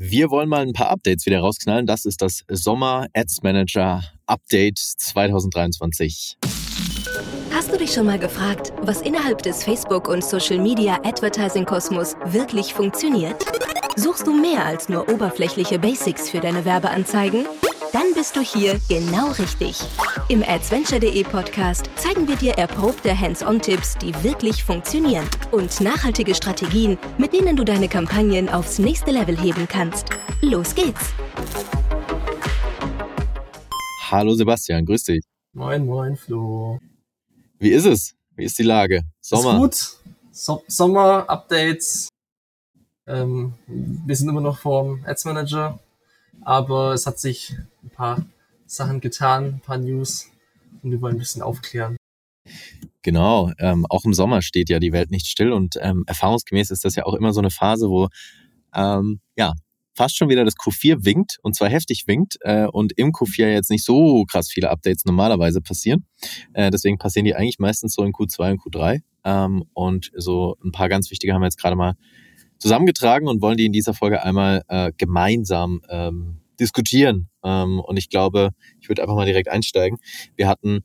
Wir wollen mal ein paar Updates wieder rausknallen. Das ist das Sommer Ads Manager Update 2023. Hast du dich schon mal gefragt, was innerhalb des Facebook- und Social-Media Advertising-Kosmos wirklich funktioniert? Suchst du mehr als nur oberflächliche Basics für deine Werbeanzeigen? Dann bist du hier genau richtig. Im Adventure.de Podcast zeigen wir dir erprobte Hands-on-Tipps, die wirklich funktionieren und nachhaltige Strategien, mit denen du deine Kampagnen aufs nächste Level heben kannst. Los geht's! Hallo Sebastian, grüß dich. Moin, moin, Flo. Wie ist es? Wie ist die Lage? Sommer. Ist gut. So Sommer-Updates. Ähm, wir sind immer noch vorm Ads Manager, aber es hat sich ein paar Sachen getan, ein paar News und wir wollen ein bisschen aufklären. Genau, ähm, auch im Sommer steht ja die Welt nicht still und ähm, erfahrungsgemäß ist das ja auch immer so eine Phase, wo ähm, ja fast schon wieder das Q4 winkt und zwar heftig winkt äh, und im Q4 jetzt nicht so krass viele Updates normalerweise passieren. Äh, deswegen passieren die eigentlich meistens so in Q2 und Q3 ähm, und so ein paar ganz wichtige haben wir jetzt gerade mal zusammengetragen und wollen die in dieser Folge einmal äh, gemeinsam ähm, diskutieren. Ähm, und ich glaube, ich würde einfach mal direkt einsteigen. Wir hatten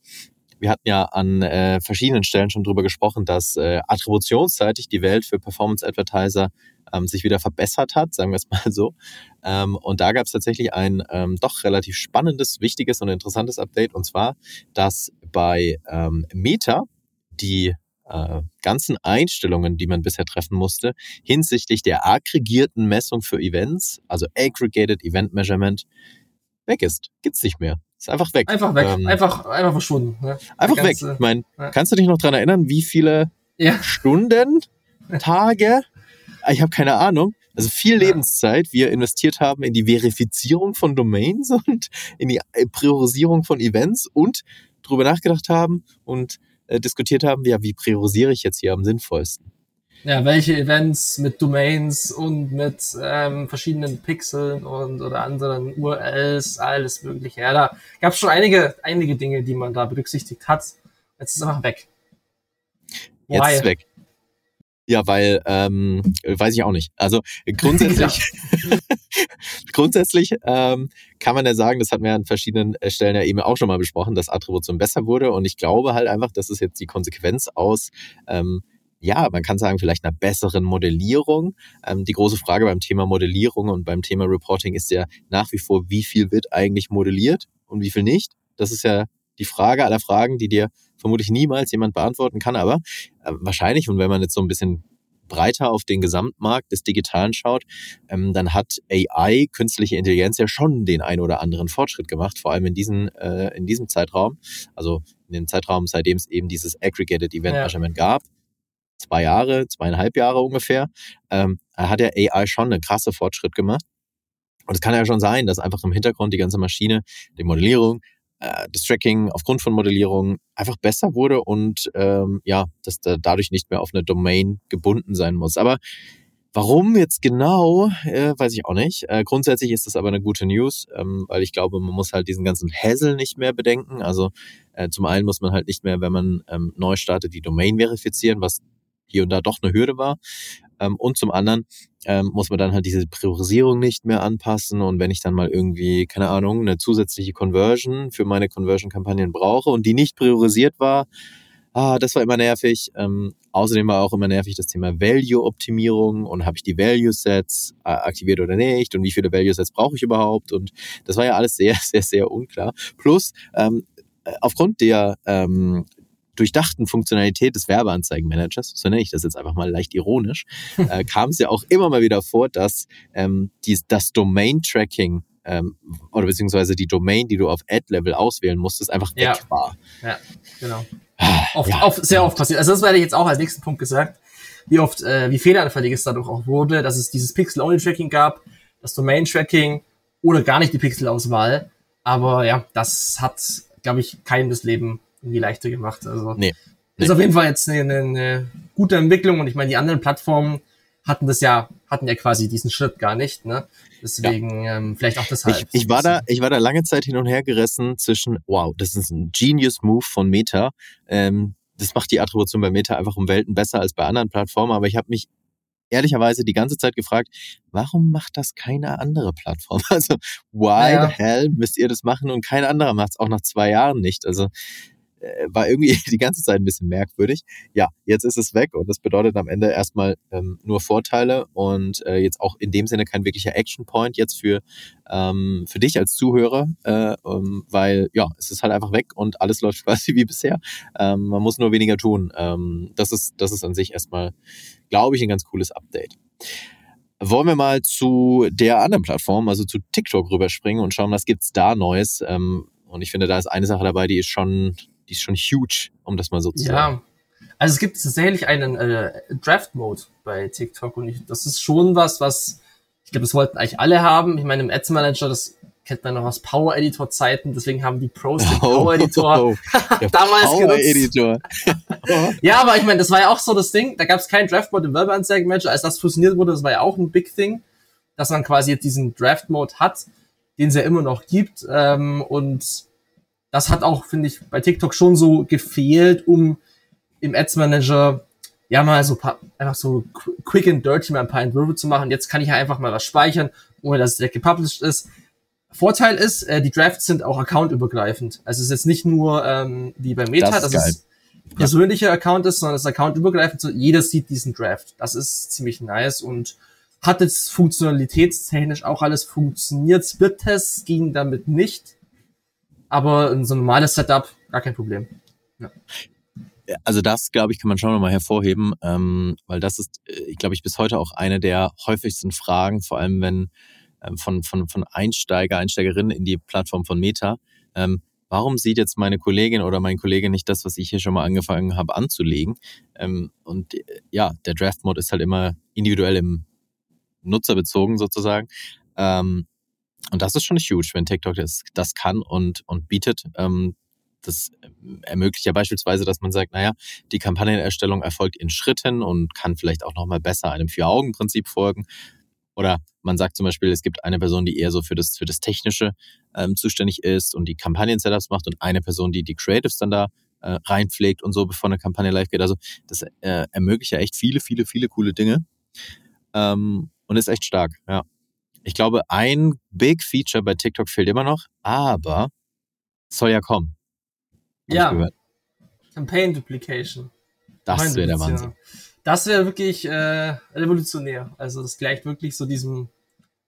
wir hatten ja an äh, verschiedenen Stellen schon drüber gesprochen, dass äh, attributionsseitig die Welt für Performance Advertiser ähm, sich wieder verbessert hat, sagen wir es mal so. Ähm, und da gab es tatsächlich ein ähm, doch relativ spannendes, wichtiges und interessantes Update. Und zwar, dass bei ähm, Meta die äh, ganzen Einstellungen, die man bisher treffen musste, hinsichtlich der aggregierten Messung für Events, also Aggregated Event Measurement, weg ist. Gibt's nicht mehr. Ist einfach weg. Einfach weg. Ähm, einfach, einfach verschwunden. Ne? Einfach ganze, weg. Ich meine, ja. kannst du dich noch dran erinnern, wie viele ja. Stunden, Tage, ich habe keine Ahnung, also viel Lebenszeit wir investiert haben in die Verifizierung von Domains und in die Priorisierung von Events und drüber nachgedacht haben und äh, diskutiert haben, ja, wie priorisiere ich jetzt hier am sinnvollsten? Ja, welche Events mit Domains und mit ähm, verschiedenen Pixeln und oder anderen URLs, alles mögliche. Ja, da gab es schon einige, einige Dinge, die man da berücksichtigt hat. Jetzt ist es einfach weg. Why? Jetzt ist weg. Ja, weil, ähm, weiß ich auch nicht. Also grundsätzlich, grundsätzlich ähm, kann man ja sagen, das hatten wir an verschiedenen äh, Stellen ja eben auch schon mal besprochen, dass Attribution besser wurde. Und ich glaube halt einfach, das ist jetzt die Konsequenz aus, ähm, ja, man kann sagen, vielleicht einer besseren Modellierung. Ähm, die große Frage beim Thema Modellierung und beim Thema Reporting ist ja nach wie vor, wie viel wird eigentlich modelliert und wie viel nicht? Das ist ja die Frage aller Fragen, die dir vermutlich niemals jemand beantworten kann, aber äh, wahrscheinlich, und wenn man jetzt so ein bisschen breiter auf den Gesamtmarkt des Digitalen schaut, ähm, dann hat AI, künstliche Intelligenz, ja schon den ein oder anderen Fortschritt gemacht, vor allem in, diesen, äh, in diesem Zeitraum, also in dem Zeitraum, seitdem es eben dieses Aggregated Event ja. Measurement gab, zwei Jahre, zweieinhalb Jahre ungefähr, ähm, hat ja AI schon einen krasse Fortschritt gemacht. Und es kann ja schon sein, dass einfach im Hintergrund die ganze Maschine, die Modellierung, äh, das Tracking aufgrund von Modellierung einfach besser wurde und ähm, ja, dass da dadurch nicht mehr auf eine Domain gebunden sein muss. Aber Warum jetzt genau, äh, weiß ich auch nicht. Äh, grundsätzlich ist das aber eine gute News, ähm, weil ich glaube, man muss halt diesen ganzen Hassel nicht mehr bedenken. Also äh, zum einen muss man halt nicht mehr, wenn man ähm, neu startet, die Domain verifizieren, was hier und da doch eine Hürde war. Ähm, und zum anderen ähm, muss man dann halt diese Priorisierung nicht mehr anpassen. Und wenn ich dann mal irgendwie, keine Ahnung, eine zusätzliche Conversion für meine Conversion-Kampagnen brauche und die nicht priorisiert war, ah, das war immer nervig. Ähm, außerdem war auch immer nervig das Thema Value-Optimierung und habe ich die Value-Sets äh, aktiviert oder nicht und wie viele Value-Sets brauche ich überhaupt und das war ja alles sehr, sehr, sehr unklar. Plus, ähm, äh, aufgrund der ähm, durchdachten Funktionalität des Werbeanzeigenmanagers, so nenne ich das jetzt einfach mal leicht ironisch, äh, kam es ja auch immer mal wieder vor, dass ähm, dies, das Domain-Tracking ähm, oder beziehungsweise die Domain, die du auf Ad-Level auswählen musstest, einfach weg ja. war. Ja, genau. Ah, oft, ja. oft, sehr oft passiert. Also das werde ich jetzt auch als nächsten Punkt gesagt, wie oft, äh, wie fehleranfällig es dadurch auch wurde, dass es dieses Pixel-Only-Tracking gab, das Domain-Tracking oder gar nicht die Pixel-Auswahl. Aber ja, das hat, glaube ich, keinem das Leben irgendwie leichter gemacht. Also nee, nee. ist auf jeden Fall jetzt eine, eine gute Entwicklung und ich meine, die anderen Plattformen hatten das ja, hatten ja quasi diesen Schritt gar nicht, ne? Deswegen ja. ähm, vielleicht auch deshalb. Ich, ich war da, ich war da lange Zeit hin und her gerissen zwischen, wow, das ist ein Genius Move von Meta. Ähm, das macht die Attribution bei Meta einfach um Welten besser als bei anderen Plattformen, aber ich habe mich ehrlicherweise die ganze Zeit gefragt, warum macht das keine andere Plattform? Also, why ja. the hell müsst ihr das machen und kein anderer macht es auch nach zwei Jahren nicht? Also, war irgendwie die ganze Zeit ein bisschen merkwürdig. Ja, jetzt ist es weg und das bedeutet am Ende erstmal ähm, nur Vorteile und äh, jetzt auch in dem Sinne kein wirklicher Action Point jetzt für, ähm, für dich als Zuhörer, äh, um, weil ja, es ist halt einfach weg und alles läuft quasi wie bisher. Ähm, man muss nur weniger tun. Ähm, das, ist, das ist an sich erstmal, glaube ich, ein ganz cooles Update. Wollen wir mal zu der anderen Plattform, also zu TikTok rüberspringen und schauen, was gibt's da Neues? Ähm, und ich finde, da ist eine Sache dabei, die ist schon die ist schon huge, um das mal so zu sagen. Ja, also es gibt tatsächlich einen äh, Draft-Mode bei TikTok und ich, das ist schon was, was ich glaube, das wollten eigentlich alle haben. Ich meine, im Ads Manager, das kennt man noch aus Power Editor Zeiten, deswegen haben die Pros den oh, Power Editor oh, oh, damals Power genutzt. Editor. ja, aber ich meine, das war ja auch so das Ding, da gab es keinen Draft Mode im Werbeanzeigen Manager, als das fusioniert wurde, das war ja auch ein Big Thing, dass man quasi jetzt diesen Draft Mode hat, den es ja immer noch gibt ähm, und das hat auch, finde ich, bei TikTok schon so gefehlt, um im Ads Manager ja mal so paar, einfach so quick and dirty mal ein paar Entwürfe zu machen. Jetzt kann ich ja einfach mal was speichern, ohne dass es direkt gepublished ist. Vorteil ist, äh, die Drafts sind auch accountübergreifend. Also es ist jetzt nicht nur ähm, wie bei Meta, das dass es persönlicher ja. Account ist, sondern es ist accountübergreifend. So, jeder sieht diesen Draft. Das ist ziemlich nice und hat jetzt funktionalitätstechnisch auch alles funktioniert. Split-Tests ging damit nicht aber so ein normales Setup gar kein Problem. Ja. Also das, glaube ich, kann man schon nochmal hervorheben, ähm, weil das ist, äh, glaube ich, bis heute auch eine der häufigsten Fragen, vor allem wenn ähm, von, von, von Einsteiger, Einsteigerinnen in die Plattform von Meta. Ähm, warum sieht jetzt meine Kollegin oder mein Kollege nicht das, was ich hier schon mal angefangen habe anzulegen? Ähm, und äh, ja, der Draft-Mode ist halt immer individuell im Nutzer bezogen sozusagen. Ähm, und das ist schon huge, wenn TikTok das, das kann und, und bietet. Ähm, das ermöglicht ja beispielsweise, dass man sagt, naja, die Kampagnenerstellung erfolgt in Schritten und kann vielleicht auch nochmal besser einem Vier-Augen-Prinzip folgen. Oder man sagt zum Beispiel, es gibt eine Person, die eher so für das, für das Technische ähm, zuständig ist und die Kampagnen-Setups macht und eine Person, die die Creatives dann da äh, reinpflegt und so, bevor eine Kampagne live geht. Also das äh, ermöglicht ja echt viele, viele, viele coole Dinge ähm, und ist echt stark, ja. Ich glaube, ein Big Feature bei TikTok fehlt immer noch, aber soll ja kommen. Ja. Campaign Duplication. Das wäre der Wahnsinn. Das wäre wirklich äh, revolutionär. Also das gleicht wirklich so diesem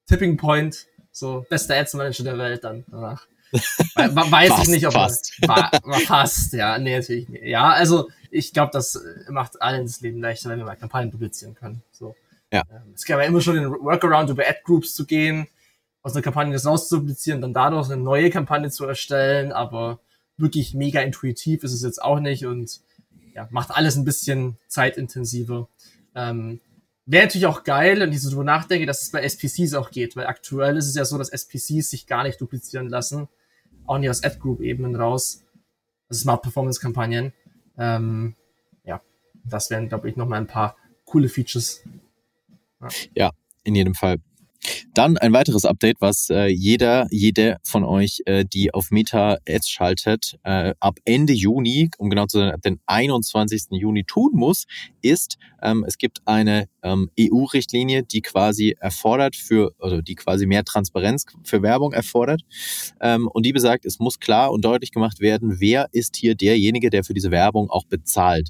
Tipping Point, so bester Ads Manager der Welt dann danach. Weiß fast, ich nicht, ob fast. War fast, ja, nee, natürlich nicht. Ja, also ich glaube, das macht allen das Leben leichter, wenn wir mal Kampagnen duplizieren können. So. Ja. Ähm, es gab ja immer schon den Workaround, über Ad-Groups zu gehen, aus einer Kampagne das rauszupublizieren, dann dadurch eine neue Kampagne zu erstellen, aber wirklich mega intuitiv ist es jetzt auch nicht und ja, macht alles ein bisschen zeitintensiver. Ähm, Wäre natürlich auch geil, wenn ich so drüber nachdenke, dass es bei SPCs auch geht, weil aktuell ist es ja so, dass SPCs sich gar nicht duplizieren lassen, auch nicht aus Ad-Group-Ebenen raus, also Smart Performance-Kampagnen. Ähm, ja, das wären, glaube ich, nochmal ein paar coole Features, ja, in jedem Fall. Dann ein weiteres Update, was äh, jeder, jede von euch, äh, die auf Meta Ads schaltet, äh, ab Ende Juni, um genau zu sein, ab den 21. Juni tun muss, ist, ähm, es gibt eine ähm, EU-Richtlinie, die quasi erfordert für, also die quasi mehr Transparenz für Werbung erfordert. Ähm, und die besagt, es muss klar und deutlich gemacht werden, wer ist hier derjenige, der für diese Werbung auch bezahlt.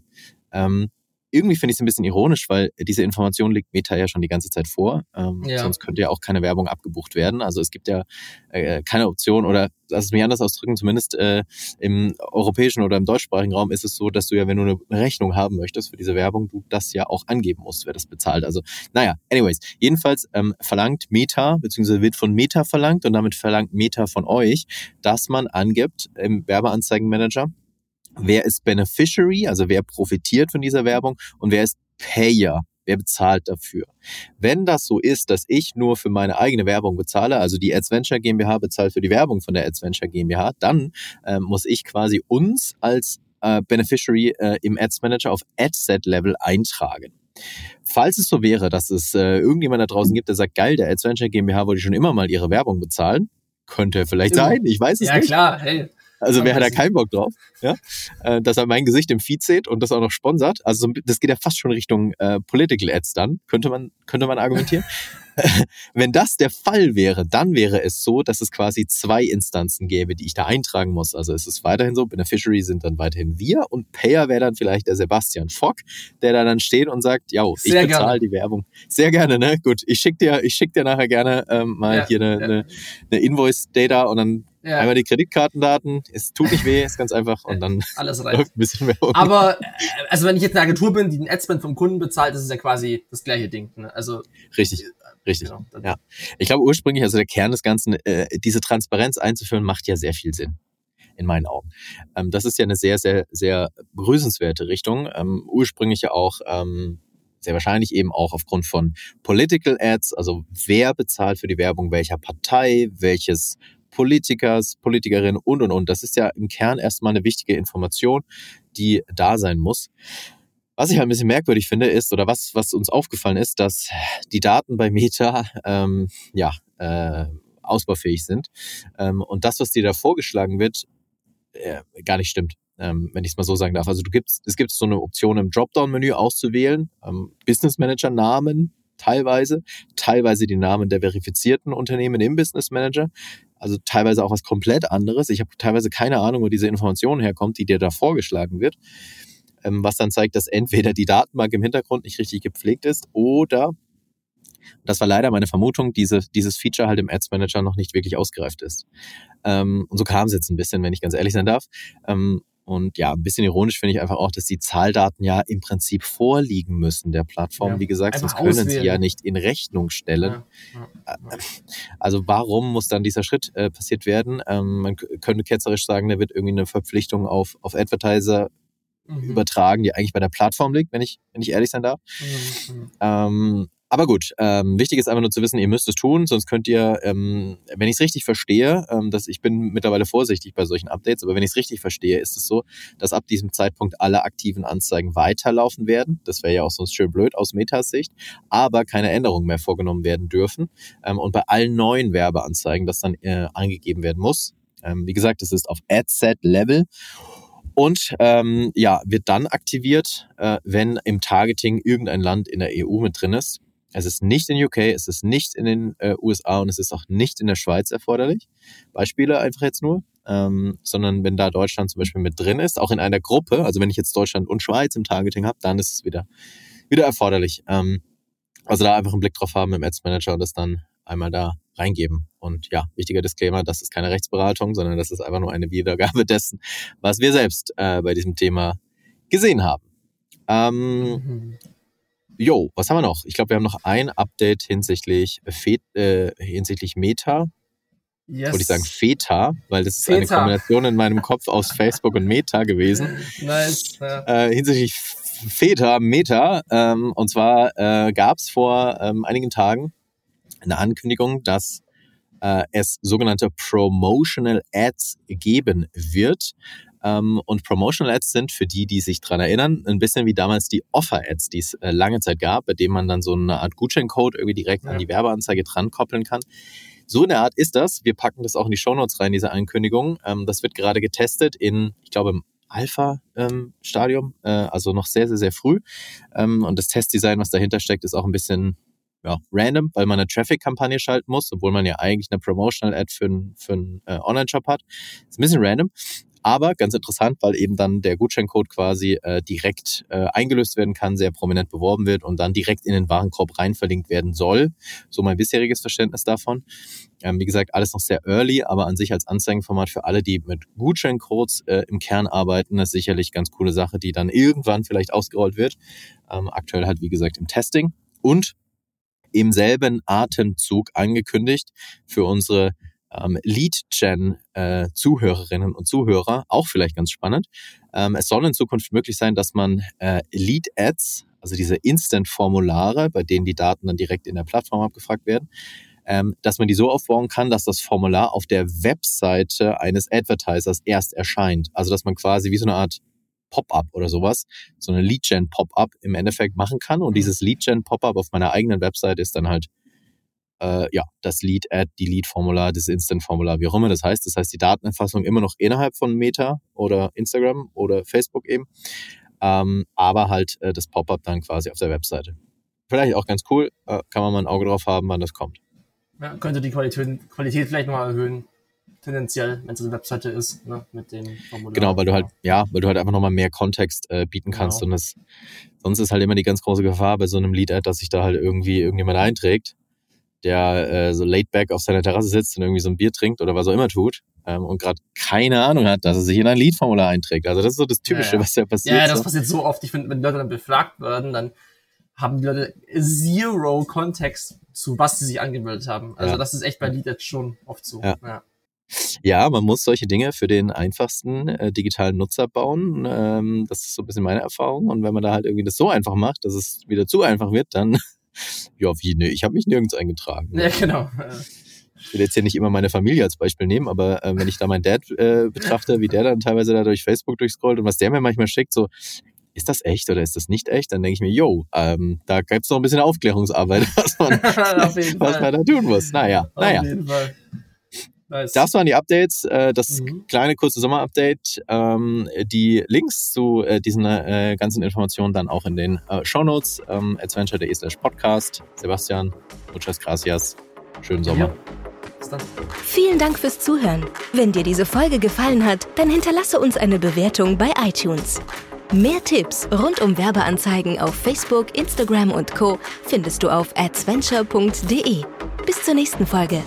Irgendwie finde ich es ein bisschen ironisch, weil diese Information liegt Meta ja schon die ganze Zeit vor. Ähm, ja. Sonst könnte ja auch keine Werbung abgebucht werden. Also es gibt ja äh, keine Option oder lass es mich anders ausdrücken, zumindest äh, im europäischen oder im deutschsprachigen Raum ist es so, dass du ja, wenn du eine Rechnung haben möchtest für diese Werbung, du das ja auch angeben musst, wer das bezahlt. Also naja, anyways, jedenfalls ähm, verlangt Meta, beziehungsweise wird von Meta verlangt und damit verlangt Meta von euch, dass man angibt im Werbeanzeigenmanager, wer ist Beneficiary, also wer profitiert von dieser Werbung und wer ist Payer, wer bezahlt dafür. Wenn das so ist, dass ich nur für meine eigene Werbung bezahle, also die AdsVenture GmbH bezahlt für die Werbung von der AdsVenture GmbH, dann äh, muss ich quasi uns als äh, Beneficiary äh, im Ads Manager auf Adset-Level eintragen. Falls es so wäre, dass es äh, irgendjemand da draußen gibt, der sagt, geil, der AdsVenture GmbH wollte schon immer mal ihre Werbung bezahlen, könnte vielleicht sein, ich weiß es ja, nicht. Ja klar, hey Also wer hat da keinen Bock drauf, ja? Äh, dass er mein Gesicht im Feed sieht und das auch noch sponsert. Also das geht ja fast schon Richtung äh, Political Ads dann, könnte man, könnte man argumentieren. Wenn das der Fall wäre, dann wäre es so, dass es quasi zwei Instanzen gäbe, die ich da eintragen muss. Also es ist weiterhin so, Beneficiary sind dann weiterhin wir und Payer wäre dann vielleicht der Sebastian Fock, der da dann steht und sagt, ja, ich bezahle die Werbung. Sehr gerne, ne? Gut, ich schicke dir, ich schick dir nachher gerne ähm, mal ja, hier eine, ja. eine, eine Invoice-Data und dann ja. Einmal die Kreditkartendaten, es tut nicht weh, ist ganz einfach und dann alles läuft ein bisschen mehr um. Aber äh, also wenn ich jetzt eine Agentur bin, die den Adspend vom Kunden bezahlt, das ist ja quasi das gleiche Ding. Ne? Also richtig, richtig. Genau, ja, ich glaube ursprünglich, also der Kern des Ganzen, äh, diese Transparenz einzuführen, macht ja sehr viel Sinn in meinen Augen. Ähm, das ist ja eine sehr, sehr, sehr begrüßenswerte Richtung. Ähm, ursprünglich ja auch ähm, sehr wahrscheinlich eben auch aufgrund von Political Ads, also wer bezahlt für die Werbung welcher Partei, welches Politikers, Politikerinnen und, und, und. Das ist ja im Kern erstmal eine wichtige Information, die da sein muss. Was ich halt ein bisschen merkwürdig finde, ist, oder was, was uns aufgefallen ist, dass die Daten bei Meta ähm, ja, äh, ausbaufähig sind. Ähm, und das, was dir da vorgeschlagen wird, äh, gar nicht stimmt. Ähm, wenn ich es mal so sagen darf. Also du gibst, es gibt so eine Option im Dropdown-Menü auszuwählen, ähm, Business Manager Namen teilweise, teilweise die Namen der verifizierten Unternehmen im Business Manager, also teilweise auch was komplett anderes. Ich habe teilweise keine Ahnung, wo diese Information herkommt, die dir da vorgeschlagen wird, ähm, was dann zeigt, dass entweder die Datenbank im Hintergrund nicht richtig gepflegt ist oder das war leider meine Vermutung, diese, dieses Feature halt im Ads Manager noch nicht wirklich ausgereift ist. Ähm, und so kam es jetzt ein bisschen, wenn ich ganz ehrlich sein darf. Ähm, und ja, ein bisschen ironisch finde ich einfach auch, dass die Zahldaten ja im Prinzip vorliegen müssen der Plattform. Ja, Wie gesagt, sonst können auswählen. sie ja nicht in Rechnung stellen. Ja, ja, also warum muss dann dieser Schritt äh, passiert werden? Ähm, man könnte ketzerisch sagen, da wird irgendwie eine Verpflichtung auf, auf Advertiser mhm. übertragen, die eigentlich bei der Plattform liegt, wenn ich, wenn ich ehrlich sein darf. Mhm. mhm. Ähm, aber gut, ähm, wichtig ist einfach nur zu wissen, ihr müsst es tun, sonst könnt ihr, ähm, wenn ich es richtig verstehe, ähm, dass ich bin mittlerweile vorsichtig bei solchen Updates, aber wenn ich es richtig verstehe, ist es so, dass ab diesem Zeitpunkt alle aktiven Anzeigen weiterlaufen werden. Das wäre ja auch sonst schön blöd aus Metas Sicht, aber keine Änderungen mehr vorgenommen werden dürfen. Ähm, und bei allen neuen Werbeanzeigen, das dann äh, angegeben werden muss. Ähm, wie gesagt, es ist auf Ad-Set-Level. Und ähm, ja, wird dann aktiviert, äh, wenn im Targeting irgendein Land in der EU mit drin ist. Es ist nicht in UK, es ist nicht in den äh, USA und es ist auch nicht in der Schweiz erforderlich. Beispiele einfach jetzt nur. Ähm, sondern wenn da Deutschland zum Beispiel mit drin ist, auch in einer Gruppe, also wenn ich jetzt Deutschland und Schweiz im Targeting habe, dann ist es wieder, wieder erforderlich. Ähm, also da einfach einen Blick drauf haben im Ads Manager und das dann einmal da reingeben. Und ja, wichtiger Disclaimer, das ist keine Rechtsberatung, sondern das ist einfach nur eine Wiedergabe dessen, was wir selbst äh, bei diesem Thema gesehen haben. Ähm, mhm. Jo, was haben wir noch? Ich glaube, wir haben noch ein Update hinsichtlich, Fe äh, hinsichtlich Meta. Yes. Wollte ich sagen Feta, weil das ist Feta. eine Kombination in meinem Kopf aus Facebook und Meta gewesen. Nice. Ja. Äh, hinsichtlich Feta, Meta. Ähm, und zwar äh, gab es vor ähm, einigen Tagen eine Ankündigung, dass äh, es sogenannte Promotional Ads geben wird. Ähm, und Promotional Ads sind für die, die sich dran erinnern, ein bisschen wie damals die Offer Ads, die es äh, lange Zeit gab, bei denen man dann so eine Art Gutscheincode irgendwie direkt ja. an die Werbeanzeige dran koppeln kann. So eine Art ist das. Wir packen das auch in die Shownotes rein, diese Ankündigung. Ähm, das wird gerade getestet in, ich glaube, im Alpha-Stadium, ähm, äh, also noch sehr, sehr, sehr früh. Ähm, und das Testdesign, was dahinter steckt, ist auch ein bisschen ja, random, weil man eine Traffic-Kampagne schalten muss, obwohl man ja eigentlich eine Promotional-Ad für einen für äh, Online-Shop hat. Ist ein bisschen random, aber ganz interessant, weil eben dann der Gutscheincode quasi äh, direkt äh, eingelöst werden kann, sehr prominent beworben wird und dann direkt in den Warenkorb rein verlinkt werden soll. So mein bisheriges Verständnis davon. Ähm, wie gesagt, alles noch sehr early, aber an sich als Anzeigenformat für alle, die mit Gutscheincodes äh, im Kern arbeiten, ist sicherlich ganz coole Sache, die dann irgendwann vielleicht ausgerollt wird. Ähm, aktuell halt, wie gesagt, im Testing. Und im selben Atemzug angekündigt für unsere ähm, Lead-Gen-Zuhörerinnen äh, und Zuhörer, auch vielleicht ganz spannend. Ähm, es soll in Zukunft möglich sein, dass man äh, Lead-Ads, also diese Instant-Formulare, bei denen die Daten dann direkt in der Plattform abgefragt werden, ähm, dass man die so aufbauen kann, dass das Formular auf der Webseite eines Advertisers erst erscheint. Also dass man quasi wie so eine Art Pop-up oder sowas, so eine Lead-Gen-Pop-up im Endeffekt machen kann. Und mhm. dieses Lead-Gen-Pop-up auf meiner eigenen Website ist dann halt äh, ja, das Lead-Ad, die Lead-Formular, das Instant-Formular, wie auch immer das heißt. Das heißt, die Datenerfassung immer noch innerhalb von Meta oder Instagram oder Facebook eben, ähm, aber halt äh, das Pop-up dann quasi auf der Webseite. Vielleicht auch ganz cool, äh, kann man mal ein Auge drauf haben, wann das kommt. Ja, könnte die Qualität, Qualität vielleicht nochmal erhöhen tendenziell, wenn es eine Webseite ist, ne, mit dem Formular. Genau, weil du halt, ja, weil du halt einfach nochmal mehr Kontext äh, bieten kannst genau. und das, sonst ist halt immer die ganz große Gefahr bei so einem Lead-Ad, dass sich da halt irgendwie irgendjemand einträgt, der äh, so laid back auf seiner Terrasse sitzt und irgendwie so ein Bier trinkt oder was auch immer tut ähm, und gerade keine Ahnung hat, dass er sich in ein Lead-Formular einträgt. Also das ist so das Typische, ja, ja. was ja passiert. Ja, das so. passiert so oft. Ich finde, wenn Leute dann befragt werden, dann haben die Leute zero Kontext zu was sie sich angemeldet haben. Also ja. das ist echt bei Lead jetzt schon oft so. Ja. ja. Man muss solche Dinge für den einfachsten äh, digitalen Nutzer bauen. Ähm, das ist so ein bisschen meine Erfahrung. Und wenn man da halt irgendwie das so einfach macht, dass es wieder zu einfach wird, dann, ja, wie, ne, ich habe mich nirgends eingetragen. Ja, genau. Ich will jetzt hier nicht immer meine Familie als Beispiel nehmen, aber äh, wenn ich da meinen Dad äh, betrachte, wie der dann teilweise da durch Facebook durchscrollt und was der mir manchmal schickt, so, ist das echt oder ist das nicht echt? Dann denke ich mir, yo, ähm, da gibt's noch ein bisschen Aufklärungsarbeit, was man, was man da tun muss. Naja, Auf naja. Jeden Fall. Nice. Das waren die Updates, äh, das mhm. kleine kurze Sommerupdate. Ähm, die Links zu äh, diesen äh, ganzen Informationen dann auch in den Show Notes. Ähm, adventure.de slash podcast. Sebastian, muchas gracias. Schönen Sommer. Ja. Vielen Dank fürs Zuhören. Wenn dir diese Folge gefallen hat, dann hinterlasse uns eine Bewertung bei iTunes. Mehr Tipps rund um Werbeanzeigen auf Facebook, Instagram und Co. findest du auf adventure.de. Bis zur nächsten Folge.